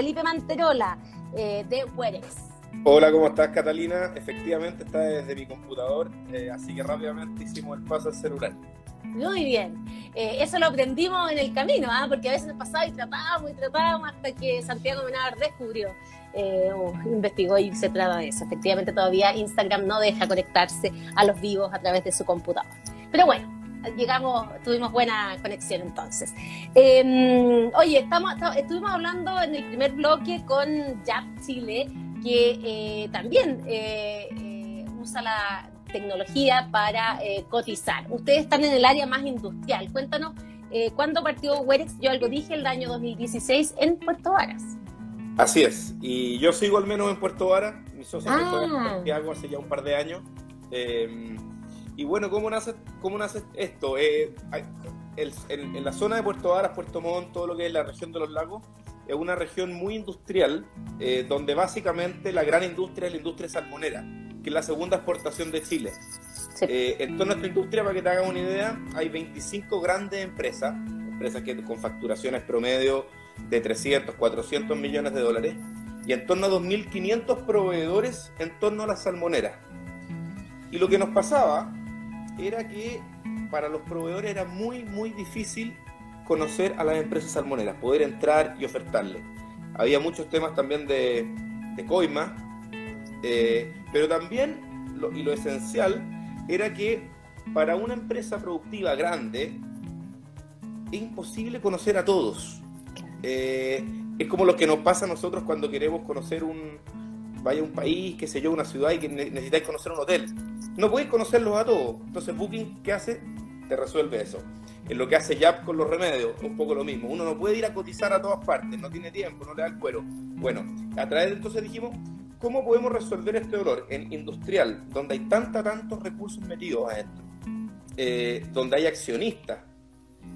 Felipe Manterola, eh, de Werex. Hola, ¿cómo estás, Catalina? Efectivamente está desde mi computador, eh, así que rápidamente hicimos el paso al celular. Muy bien. Eh, eso lo aprendimos en el camino, ¿ah? porque a veces nos pasaba y tratábamos y tratábamos hasta que Santiago Menar descubrió, eh, o investigó y se trata de eso. Efectivamente, todavía Instagram no deja conectarse a los vivos a través de su computador. Pero bueno, llegamos, tuvimos buena conexión entonces. Eh, oye, estamos, estuvimos hablando en el primer bloque con Jap Chile, que también usa la tecnología para eh, cotizar. Ustedes están en el área más industrial. Cuéntanos, eh, ¿cuándo partió Werex? Yo algo dije el año 2016 en Puerto Varas. Así es, y yo sigo al menos en Puerto Varas, mi socio ah. en Santiago hace ya un par de años. Y bueno, ¿cómo nace, cómo nace esto? Eh, en, la zona de Puerto Varas, Puerto Montt, todo lo que es la región de los lagos, es una región muy industrial, eh, donde básicamente la gran industria es la industria salmonera que es la segunda exportación de Chile. Eh, en toda nuestra industria, para que te hagas una idea, hay 25 grandes empresas, empresas que con facturaciones promedio de 300, 400 millones de dólares, y en torno a 2.500 proveedores en torno a las salmoneras. Y lo que nos pasaba era que para los proveedores era muy, muy difícil conocer a las empresas salmoneras, poder entrar y ofertarles. Había muchos temas también de, coima, eh, pero también, y lo esencial, era que para una empresa productiva grande es imposible conocer a todos. Eh, es como lo que nos pasa a nosotros cuando queremos conocer un, vaya un país, qué sé yo, una ciudad y que necesitáis conocer un hotel. No podéis conocerlos a todos. Entonces Booking, ¿qué hace? Te resuelve eso. Es lo que hace Yap con los remedios, un poco lo mismo. Uno no puede ir a cotizar a todas partes, no tiene tiempo, no le da el cuero. Bueno, a través de entonces dijimos, ¿Cómo podemos resolver este dolor en industrial, donde hay tanta, tantos recursos metidos adentro? Eh, donde hay accionistas,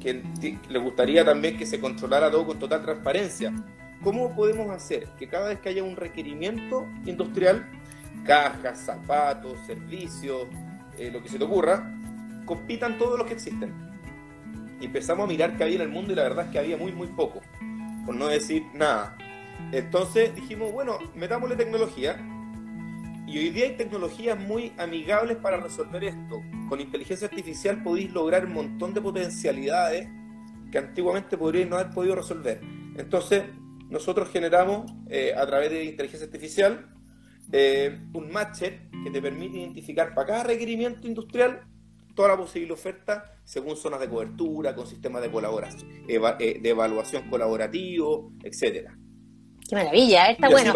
que les gustaría también que se controlara todo con total transparencia. ¿Cómo podemos hacer que cada vez que haya un requerimiento industrial, cajas, zapatos, servicios, eh, lo que se te ocurra, compitan todos los que existen? Y empezamos a mirar qué había en el mundo y la verdad es que había muy, muy poco, por no decir nada. Entonces dijimos, bueno, metámosle tecnología. Y hoy día hay tecnologías muy amigables para resolver esto. Con inteligencia artificial podéis lograr un montón de potencialidades que antiguamente podríais no haber podido resolver. Entonces, nosotros generamos eh, a través de inteligencia artificial eh, un matcher que te permite identificar para cada requerimiento industrial toda la posible oferta según zonas de cobertura, con sistemas de colaboración, eh, de evaluación colaborativo, etcétera. Qué maravilla, ¿eh? está bueno.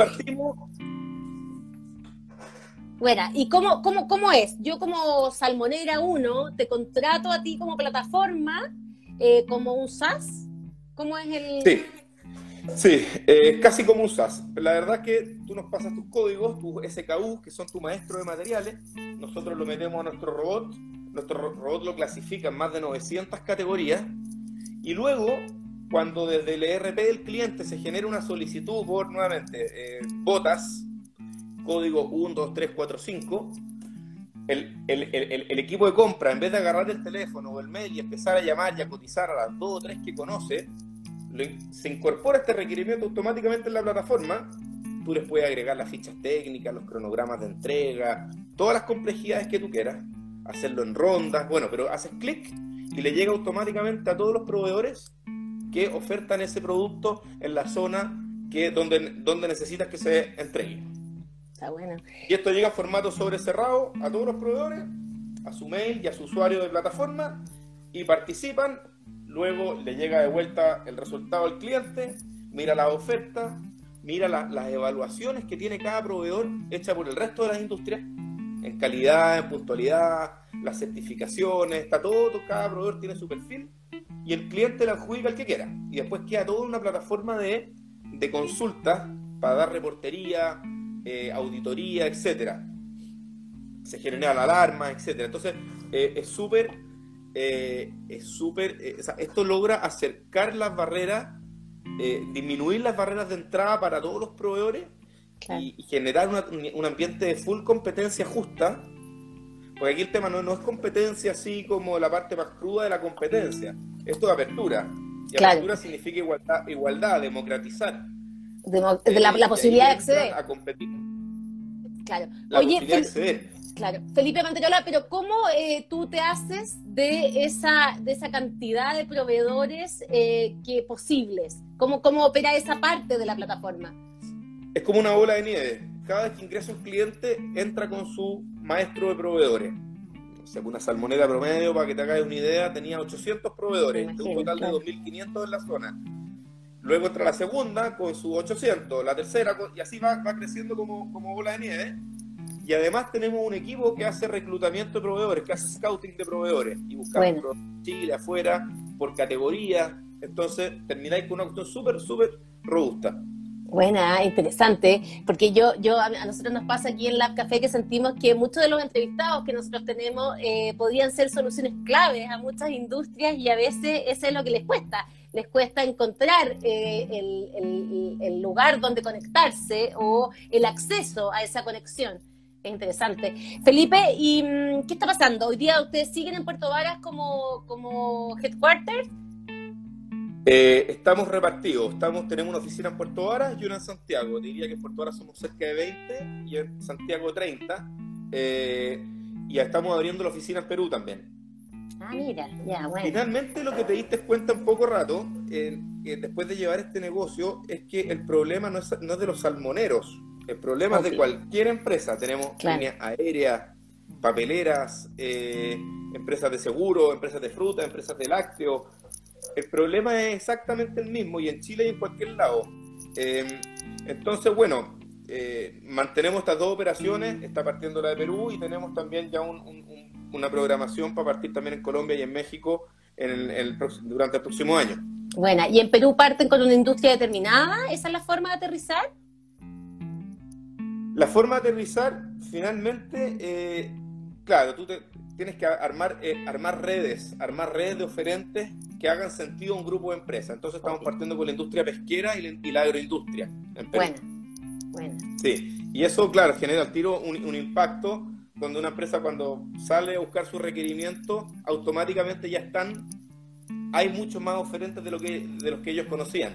Bueno, ¿y cómo, cómo, cómo es? Yo como Salmonera 1 te contrato a ti como plataforma, eh, como un SaaS. ¿Cómo es el...? Sí, sí eh, casi como un SaaS. La verdad es que tú nos pasas tus códigos, tus SKU, que son tu maestro de materiales, nosotros lo metemos a nuestro robot, nuestro robot lo clasifica en más de 900 categorías, y luego cuando desde el ERP del cliente se genera una solicitud por, nuevamente, eh, botas, código 12345, el, el, el, el, equipo de compra, en vez de agarrar el teléfono o el mail y empezar a llamar y a cotizar a las dos o tres que conoce, se incorpora este requerimiento automáticamente en la plataforma. Tú les puedes agregar las fichas técnicas, los cronogramas de entrega, todas las complejidades que tú quieras, hacerlo en rondas, bueno, pero haces clic y le llega automáticamente a todos los proveedores que ofertan ese producto en la zona que donde, donde necesitas que se entregue. Está bueno. Y esto llega a formato sobre cerrado a todos los proveedores, a su mail y a su usuario de plataforma y participan. Luego le llega de vuelta el resultado al cliente, mira la oferta, mira las evaluaciones que tiene cada proveedor hecha por el resto de las industrias en calidad, en puntualidad, las certificaciones, está todo, cada proveedor tiene su perfil y el cliente le adjudica el que quiera. Y después queda toda una plataforma de, de consulta para dar reportería, eh, auditoría, etcétera. Se genera la alarma, etcétera. Entonces, eh, es súper, eh, es súper, esto logra acercar las barreras, disminuir las barreras de entrada para todos los proveedores y, generar un ambiente de full competencia justa Porque aquí el tema no, no es competencia así como la parte más cruda de la competencia. Esto es apertura. Y apertura significa igualdad, igualdad democratizar. de la, posibilidad de acceder. A competir. Claro. La Oye, posibilidad de acceder. Claro. Felipe Manterola, pero ¿cómo eh, tú te haces de esa, de esa cantidad de proveedores eh, que posibles? ¿Cómo, ¿Cómo opera esa parte de la plataforma? Es como una bola de nieve. Cada vez que ingresa un cliente, entra con su maestro de proveedores. O sea, una salmonera promedio, para que te hagas una idea, tenía 800 proveedores, un total de 2.500 en la zona. Luego entra la segunda con sus 800, la tercera, y así va, va creciendo como, como bola de nieve y además tenemos un equipo que hace reclutamiento de proveedores, que hace scouting de proveedores. Y buscamos bueno. Chile, afuera, por categoría. Entonces termináis con una cuestión súper, súper robusta. Buena, interesante, porque yo, yo a nosotros nos pasa aquí en Lab Café que sentimos que muchos de los entrevistados que nosotros tenemos eh, podrían ser soluciones claves a muchas industrias y a veces eso es lo que les cuesta, les cuesta encontrar eh, el, el, el lugar donde conectarse o el acceso a esa conexión interesante. Felipe, ¿y mm, qué está pasando? ¿Hoy día ustedes siguen en Puerto Varas como, como headquarters? Eh, estamos repartidos. Estamos, tenemos una oficina en Puerto Varas y una en Santiago. Diría que en Puerto Varas somos cerca de 20 y en Santiago 30. Eh, y ya estamos abriendo la oficina en Perú también. Ah, mira, ya, bueno. Finalmente lo que te diste cuenta en poco rato, eh, después de llevar este negocio, es que el problema no es, no es de los salmoneros, el problema es de cualquier empresa. Tenemos líneas aéreas, papeleras, eh, empresas de seguro, empresas de fruta, empresas de lácteo. El problema es exactamente el mismo y en Chile y en cualquier lado. Em, entonces, bueno, eh, mantenemos estas dos operaciones, está partiendo la de Perú y tenemos también ya una programación para partir también en Colombia y en México en el, durante el próximo año. Bueno, ¿y en Perú parten con una industria determinada? ¿Esa es la forma de aterrizar? La forma de aterrizar, finalmente, eh, claro, tú tienes que armar, eh, armar redes, armar redes de oferentes que hagan sentido a un grupo de empresas. Entonces estamos partiendo con la industria pesquera y la, agroindustria. bueno, bueno. Sí, y eso, claro, genera al tiro un, impacto donde una empresa cuando sale a buscar su requerimiento, automáticamente ya están, hay muchos más oferentes de, lo que, de los que ellos conocían.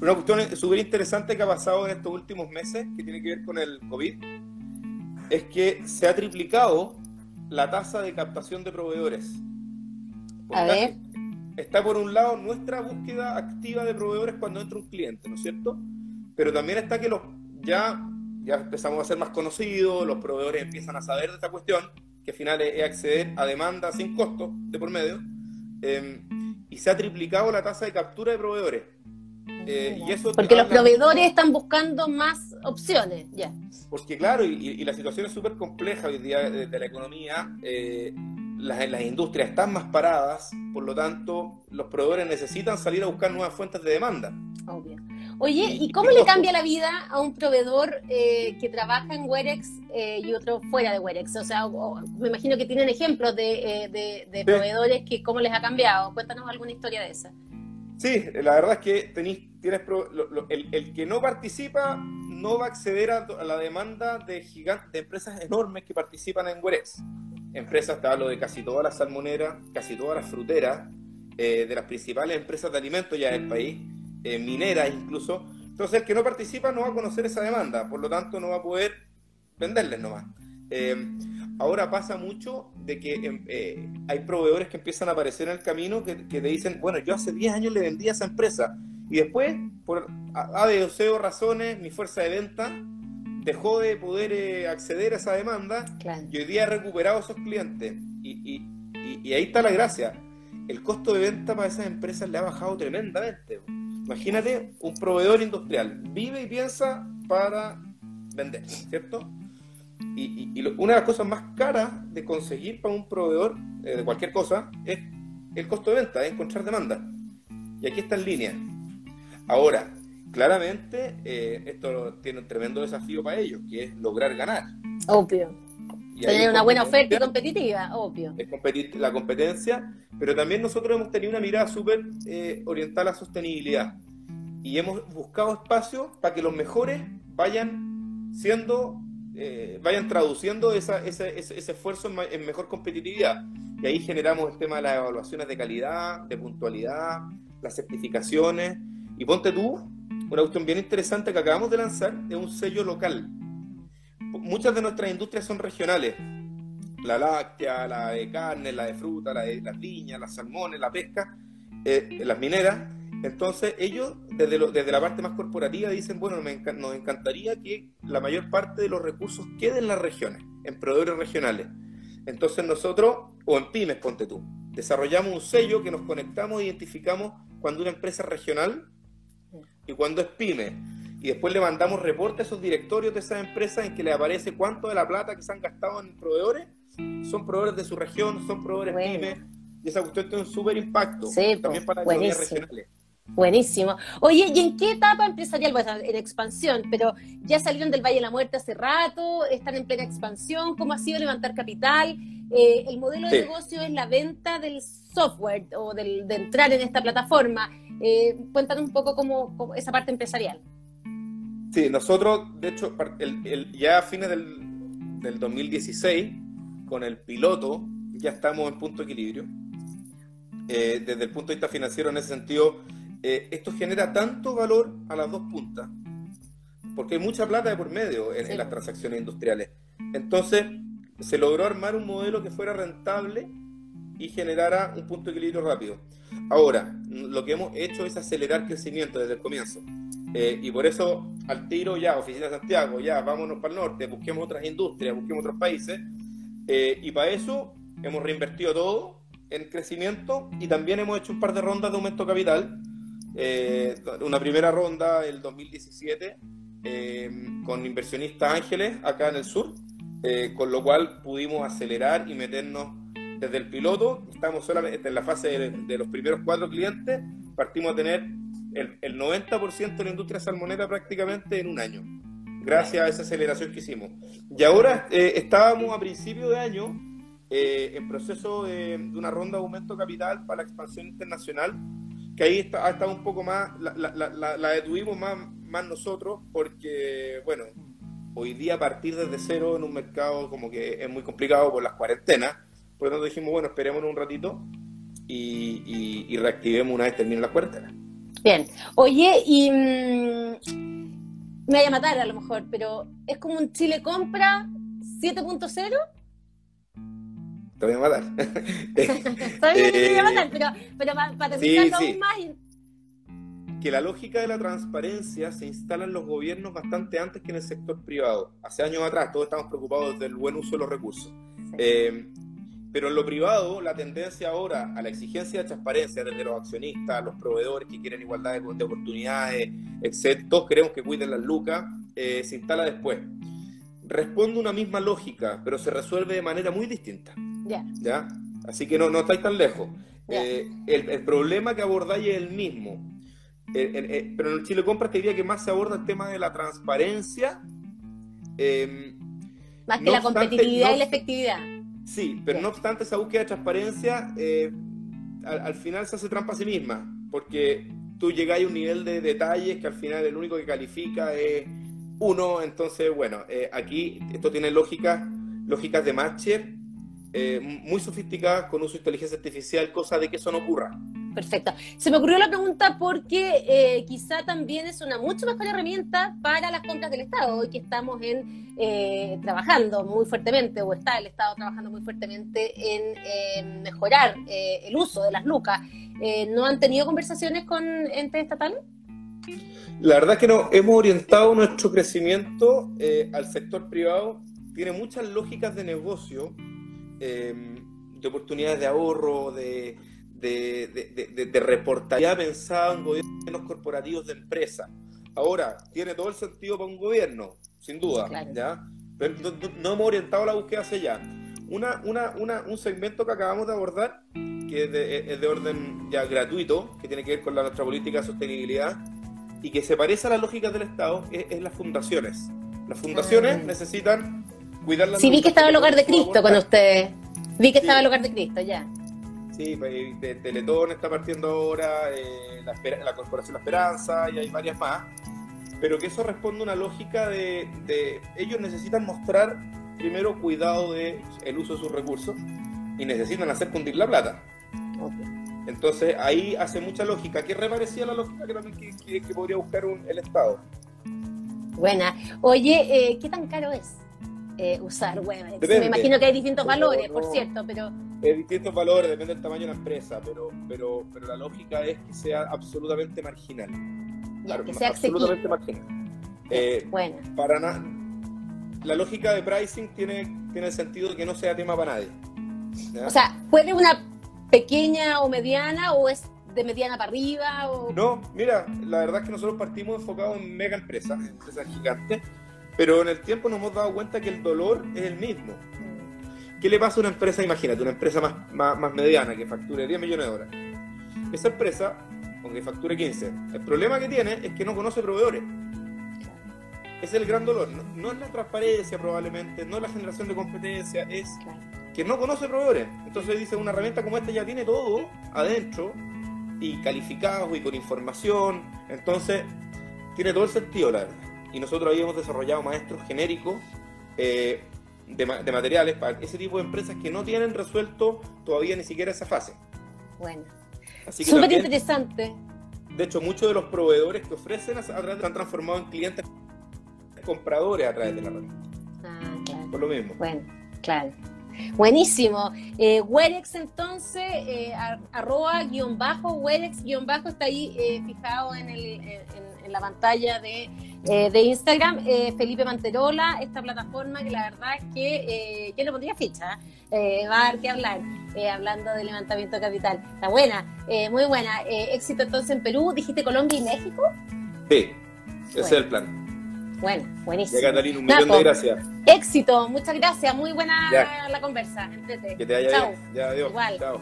Una cuestión súper interesante que ha pasado en estos últimos meses, que tiene que ver con el COVID, es que se ha triplicado la tasa de captación de proveedores. A ver. Está por un lado nuestra búsqueda activa de proveedores cuando entra un cliente, ¿no es cierto? Pero también está que los ya, ya empezamos a ser más conocidos, los proveedores empiezan a saber de esta cuestión, que al final es, acceder a demanda sin costo de por medio, eh, y se ha triplicado la tasa de captura de proveedores. Eh, porque los proveedores están buscando más opciones, ya. Porque claro, y, la situación es súper compleja hoy día de, la economía, eh, las, las, industrias están más paradas, por lo tanto, los proveedores necesitan salir a buscar nuevas fuentes de demanda. Obvio. Oye, ¿y, cómo le cambia la vida a un proveedor eh, que trabaja en Werex y otro fuera de Werex? O sea, me imagino que tienen ejemplos de, de, proveedores que cómo les ha cambiado. Cuéntanos alguna historia de esa. Sí, la verdad es que tenéis, tienes el, que no participa no va a acceder a, la demanda de gigantes, de empresas enormes que participan en Werex. Empresas, te hablo de casi todas las salmoneras, casi todas las fruteras, eh, de las principales empresas de alimentos ya del país, eh, mineras incluso. Entonces el que no participa no va a conocer esa demanda, por lo tanto no va a poder venderles nomás. Eh, ahora pasa mucho de que em, eh, hay proveedores que empiezan a aparecer en el camino que, te dicen, bueno, yo hace 10 años le vendí a esa empresa y después, por A, o razones, mi fuerza de venta dejó de poder eh, acceder a esa demanda y hoy día he recuperado esos clientes. Y, y, ahí está la gracia. El costo de venta para esas empresas le ha bajado tremendamente. Imagínate un proveedor industrial, vive y piensa para vender, ¿cierto? Y, una de las cosas más caras de conseguir para un proveedor eh, de cualquier cosa es el costo de venta, es encontrar demanda. Y aquí está en línea. Ahora, claramente, eh, esto tiene un tremendo desafío para ellos, que es lograr ganar. Obvio. Tener una buena oferta y competitiva, obvio. Es competir, la competencia, pero también nosotros hemos tenido una mirada súper eh, orientada a la sostenibilidad. Y hemos buscado espacios para que los mejores vayan siendo eh, vayan traduciendo ese, esfuerzo en, mejor competitividad. Y ahí generamos el tema de las evaluaciones de calidad, de puntualidad, las certificaciones. Y ponte tú, una cuestión bien interesante que acabamos de lanzar, es un sello local. Muchas de nuestras industrias son regionales. La láctea, la de carne, la de fruta, la de las viñas, las salmones, la pesca, eh, las mineras entonces ellos, desde, desde la parte más corporativa, dicen, bueno, nos encantaría que la mayor parte de los recursos queden en las regiones, en proveedores regionales. Entonces nosotros, o en pymes, ponte tú, desarrollamos un sello que nos conectamos e identificamos cuando una empresa es regional y cuando es pyme. Y después le mandamos reportes a esos directorios de esas empresas en que le aparece cuánto de la plata que se han gastado en proveedores son proveedores de su región, son proveedores pymes. Y esa cuestión tiene un súper impacto también para las regionales. Buenísimo. Oye, ¿y en qué etapa empresarial? Bueno, en expansión, pero ya salieron del Valle de la Muerte hace rato, están en plena expansión. ¿Cómo ha sido levantar capital? Eh, el modelo de negocio es la venta del software o del, de entrar en esta plataforma. Eh, cuéntanos un poco cómo, esa parte empresarial. Sí, nosotros, de hecho, ya a fines del, del 2016, con el piloto, ya estamos en punto de equilibrio. Eh, desde el punto de vista financiero, en ese sentido, eh, esto genera tanto valor a las dos puntas, porque hay mucha plata de por medio en, las transacciones industriales. Entonces, se logró armar un modelo que fuera rentable y generara un punto de equilibrio rápido. Ahora, lo que hemos hecho es acelerar crecimiento desde el comienzo. Eh, y por eso, al tiro ya, Oficina de Santiago, ya, vámonos para el norte, busquemos otras industrias, busquemos otros países. Eh, y para eso hemos reinvertido todo en crecimiento y también hemos hecho un par de rondas de aumento capital eh, una primera ronda el 2017 eh, con inversionistas ángeles acá en el sur, eh, con lo cual pudimos acelerar y meternos desde el piloto. Estamos solamente en la fase de, los primeros cuatro clientes, partimos a tener el, el 90% de la industria salmonera prácticamente en un año, gracias a esa aceleración que hicimos. Y ahora estábamos a principio de año en proceso de, de, una ronda de aumento capital para la expansión internacional que ahí está, ha estado un poco más, la, la, la, detuvimos más, más nosotros porque, bueno, hoy día partir desde cero en un mercado como que es muy complicado por las cuarentenas, por lo dijimos, bueno, esperemos un ratito y, reactivemos una vez termine la cuarentena. Bien, oye, y mm, me voy a matar a lo mejor, pero ¿es como un Chile compra 7.0? Te voy a matar. Todavía te voy a matar, pero, pero para, sí, aún más. Que la lógica de la transparencia se instala en los gobiernos bastante antes que en el sector privado. Hace años atrás todos estamos preocupados del buen uso de los recursos. Eh, pero en lo privado, la tendencia ahora a la exigencia de transparencia desde los accionistas, los proveedores que quieren igualdad de, oportunidades, etc., todos queremos que cuiden las lucas, eh, se instala después. Responde una misma lógica, pero se resuelve de manera muy distinta. ¿Ya? Así que no, no estáis tan lejos. Eh, el, problema que abordáis es el mismo. Eh, pero en el Chile Compras te diría que más se aborda el tema de la transparencia. Em, más que la competitividad y la efectividad. Sí, pero no obstante esa búsqueda de transparencia, eh, al, final se hace trampa a sí misma, porque tú llegáis a un nivel de detalles que al final el único que califica es uno, entonces bueno, aquí esto tiene lógicas, lógicas de matcher eh, muy sofisticadas con uso de inteligencia artificial, cosa de que eso no ocurra. Perfecto. Se me ocurrió la pregunta porque eh, quizá también es una mucho mejor herramienta para las compras del Estado, hoy que estamos en, eh, trabajando muy fuertemente, o está el Estado trabajando muy fuertemente en mejorar el uso de las lucas. ¿No han tenido conversaciones con entes estatales? La verdad es que no, hemos orientado nuestro crecimiento al sector privado. Tiene muchas lógicas de negocio Em, de oportunidades de ahorro, de, de, de, de, reportabilidad pensada en gobiernos corporativos de empresas. Ahora, tiene todo el sentido para un gobierno, sin duda, ¿ya? Pero no, hemos orientado la búsqueda hacia allá. Una, una, una, un segmento que acabamos de abordar, que es de, orden ya gratuito, que tiene que ver con la, nuestra política de sostenibilidad y que se parece a las lógicas del Estado, es, las fundaciones. Las fundaciones ah. necesitan Sí, vi que estaba el hogar de Cristo con usted. Vi que estaba el hogar de Cristo, ya. Sí, pues, Teletón está partiendo ahora, eh, la, Corporación La Esperanza y hay varias más. pero que eso responde a una lógica de, de ellos necesitan mostrar primero cuidado del el uso de sus recursos y necesitan hacer cundir la plata. Entonces ahí hace mucha lógica, que reparecía la lógica que, que, podría buscar el Estado. Buena. Oye, eh, ¿qué tan caro es eh, usar Webex? Me imagino que hay distintos valores, por cierto, pero... Hay distintos valores, depende del tamaño de la empresa, pero, pero, pero la lógica es que sea absolutamente marginal. claro, que sea absolutamente marginal. Eh, bueno. Para nada. La lógica de pricing tiene, tiene el sentido de que no sea tema para nadie. O sea, puede una pequeña o mediana o es de mediana para arriba? O... No, mira, la verdad es que nosotros partimos enfocados en mega empresas, empresas gigantes, pero en el tiempo nos hemos dado cuenta que el dolor es el mismo. ¿Qué le pasa a una empresa? Imagínate, una empresa más, más, mediana que facture 10 millones de dólares. Esa empresa, aunque facture 15, el problema que tiene es que no conoce proveedores. Es el gran dolor. No, es la transparencia probablemente, no es la generación de competencia, es que no conoce proveedores. Entonces dice, una herramienta como esta ya tiene todo adentro y calificado y con información. Entonces, tiene todo el sentido, la verdad. Y nosotros habíamos desarrollado maestros genéricos eh, de, materiales para ese tipo de empresas que no tienen resuelto todavía ni siquiera esa fase. Bueno. Súper interesante. De hecho, muchos de los proveedores que ofrecen a, través han transformado en clientes compradores a través de la herramienta. Ah, claro. Por lo mismo. Bueno, claro. Buenísimo. Eh, Werex entonces, eh, arroba guion bajo, Werex guion bajo está ahí eh, fijado en, el, en, la pantalla de, eh, de Instagram. Felipe Manterola, esta plataforma que la verdad es que yo le pondría ficha, va a dar que hablar, hablando de levantamiento de capital. Está buena, muy buena. éxito entonces en Perú, dijiste Colombia y México. Sí, ese es el plan. Bueno, buenísimo. Ya, Catalina, un millón de gracias. Éxito, muchas gracias. Muy buena la conversa. Que te haya Chao. Ya, adiós. Igual. Chao.